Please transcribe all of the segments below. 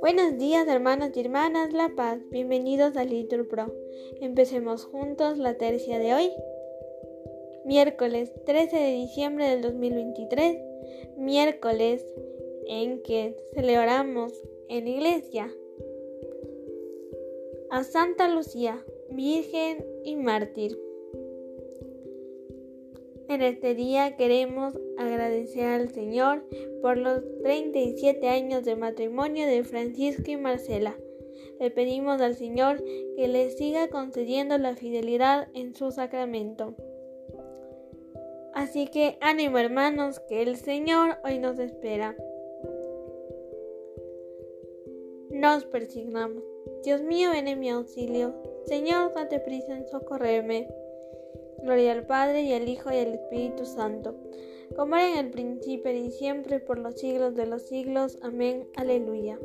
Buenos días hermanos y hermanas La Paz, bienvenidos a Little Pro. Empecemos juntos la tercia de hoy. Miércoles 13 de diciembre del 2023, miércoles en que celebramos en iglesia a Santa Lucía, Virgen y Mártir. En este día queremos agradecer al Señor por los 37 años de matrimonio de Francisco y Marcela. Le pedimos al Señor que les siga concediendo la fidelidad en su sacramento. Así que ánimo hermanos, que el Señor hoy nos espera. Nos persignamos. Dios mío, ven en mi auxilio. Señor, date prisa en socorrerme. Gloria al Padre y al Hijo y al Espíritu Santo, como era en el principio y siempre por los siglos de los siglos. Amén. Aleluya.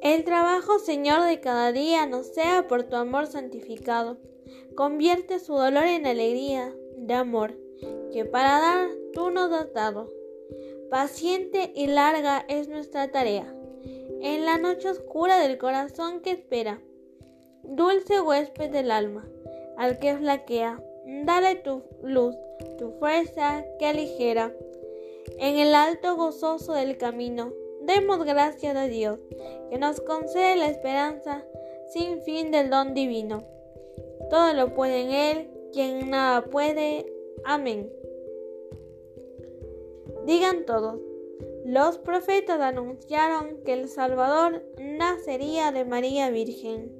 El trabajo, Señor, de cada día nos sea por tu amor santificado. Convierte su dolor en alegría de amor, que para dar tú nos has dado. Paciente y larga es nuestra tarea, en la noche oscura del corazón que espera, dulce huésped del alma al que flaquea. Dale tu luz, tu fuerza que aligera. En el alto gozoso del camino, demos gracias a Dios, que nos concede la esperanza sin fin del don divino. Todo lo puede en Él, quien nada puede. Amén. Digan todos, los profetas anunciaron que el Salvador nacería de María Virgen.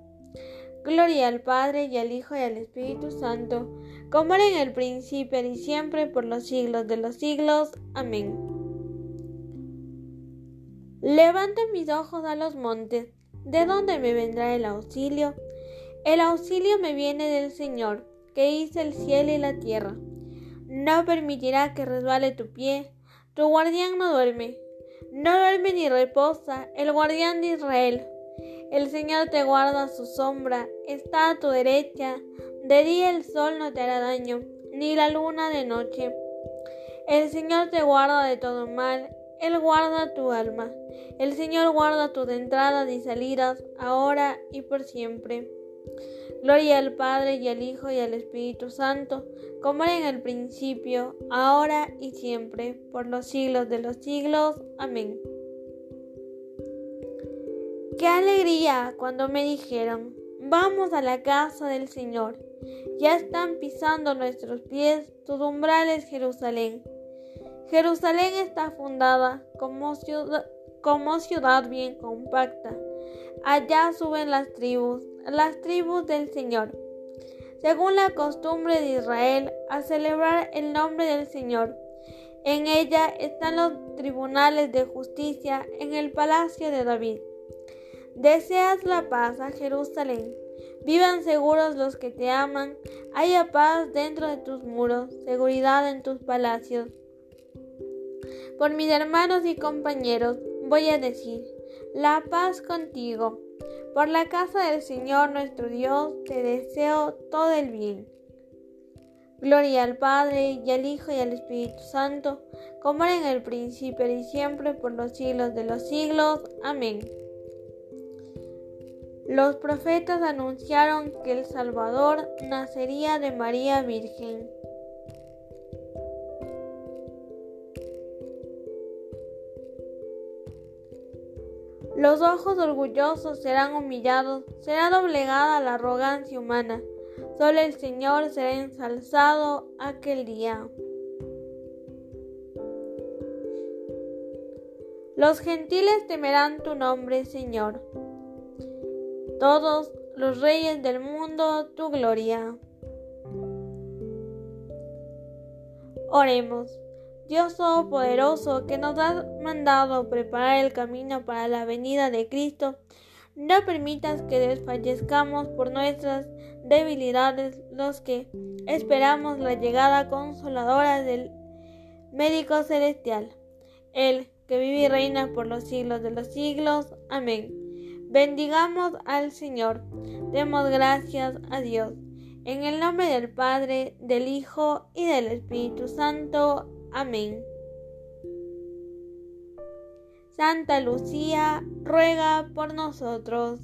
Gloria al Padre y al Hijo y al Espíritu Santo, como era en el principio y siempre por los siglos de los siglos. Amén. Levanto mis ojos a los montes, ¿de dónde me vendrá el auxilio? El auxilio me viene del Señor, que hizo el cielo y la tierra. No permitirá que resbale tu pie, tu guardián no duerme, no duerme ni reposa, el guardián de Israel. El Señor te guarda su sombra, está a tu derecha. De día el sol no te hará daño, ni la luna de noche. El Señor te guarda de todo mal, Él guarda tu alma. El Señor guarda tus entradas y salidas, ahora y por siempre. Gloria al Padre y al Hijo y al Espíritu Santo, como era en el principio, ahora y siempre, por los siglos de los siglos. Amén. Qué alegría cuando me dijeron, vamos a la casa del Señor. Ya están pisando nuestros pies tus umbrales, Jerusalén. Jerusalén está fundada como ciudad, bien compacta. Allá suben las tribus, las tribus del Señor. Según la costumbre de Israel, a celebrar el nombre del Señor. En ella están los tribunales de justicia en el palacio de David. Deseas la paz a Jerusalén. Vivan seguros los que te aman. Haya paz dentro de tus muros, seguridad en tus palacios. Por mis hermanos y compañeros voy a decir, la paz contigo. Por la casa del Señor nuestro Dios te deseo todo el bien. Gloria al Padre y al Hijo y al Espíritu Santo, como era en el principio y siempre por los siglos de los siglos. Amén. Los profetas anunciaron que el Salvador nacería de María Virgen. Los ojos orgullosos serán humillados, será doblegada la arrogancia humana. Solo el Señor será ensalzado aquel día. Los gentiles temerán tu nombre, Señor todos los reyes del mundo tu gloria. Oremos. Dios Todopoderoso, que nos has mandado preparar el camino para la venida de Cristo, no permitas que desfallezcamos por nuestras debilidades los que esperamos la llegada consoladora del médico celestial, el que vive y reina por los siglos de los siglos. Amén. Bendigamos al Señor. Demos gracias a Dios. En el nombre del Padre, del Hijo y del Espíritu Santo. Amén. Santa Lucía, ruega por nosotros.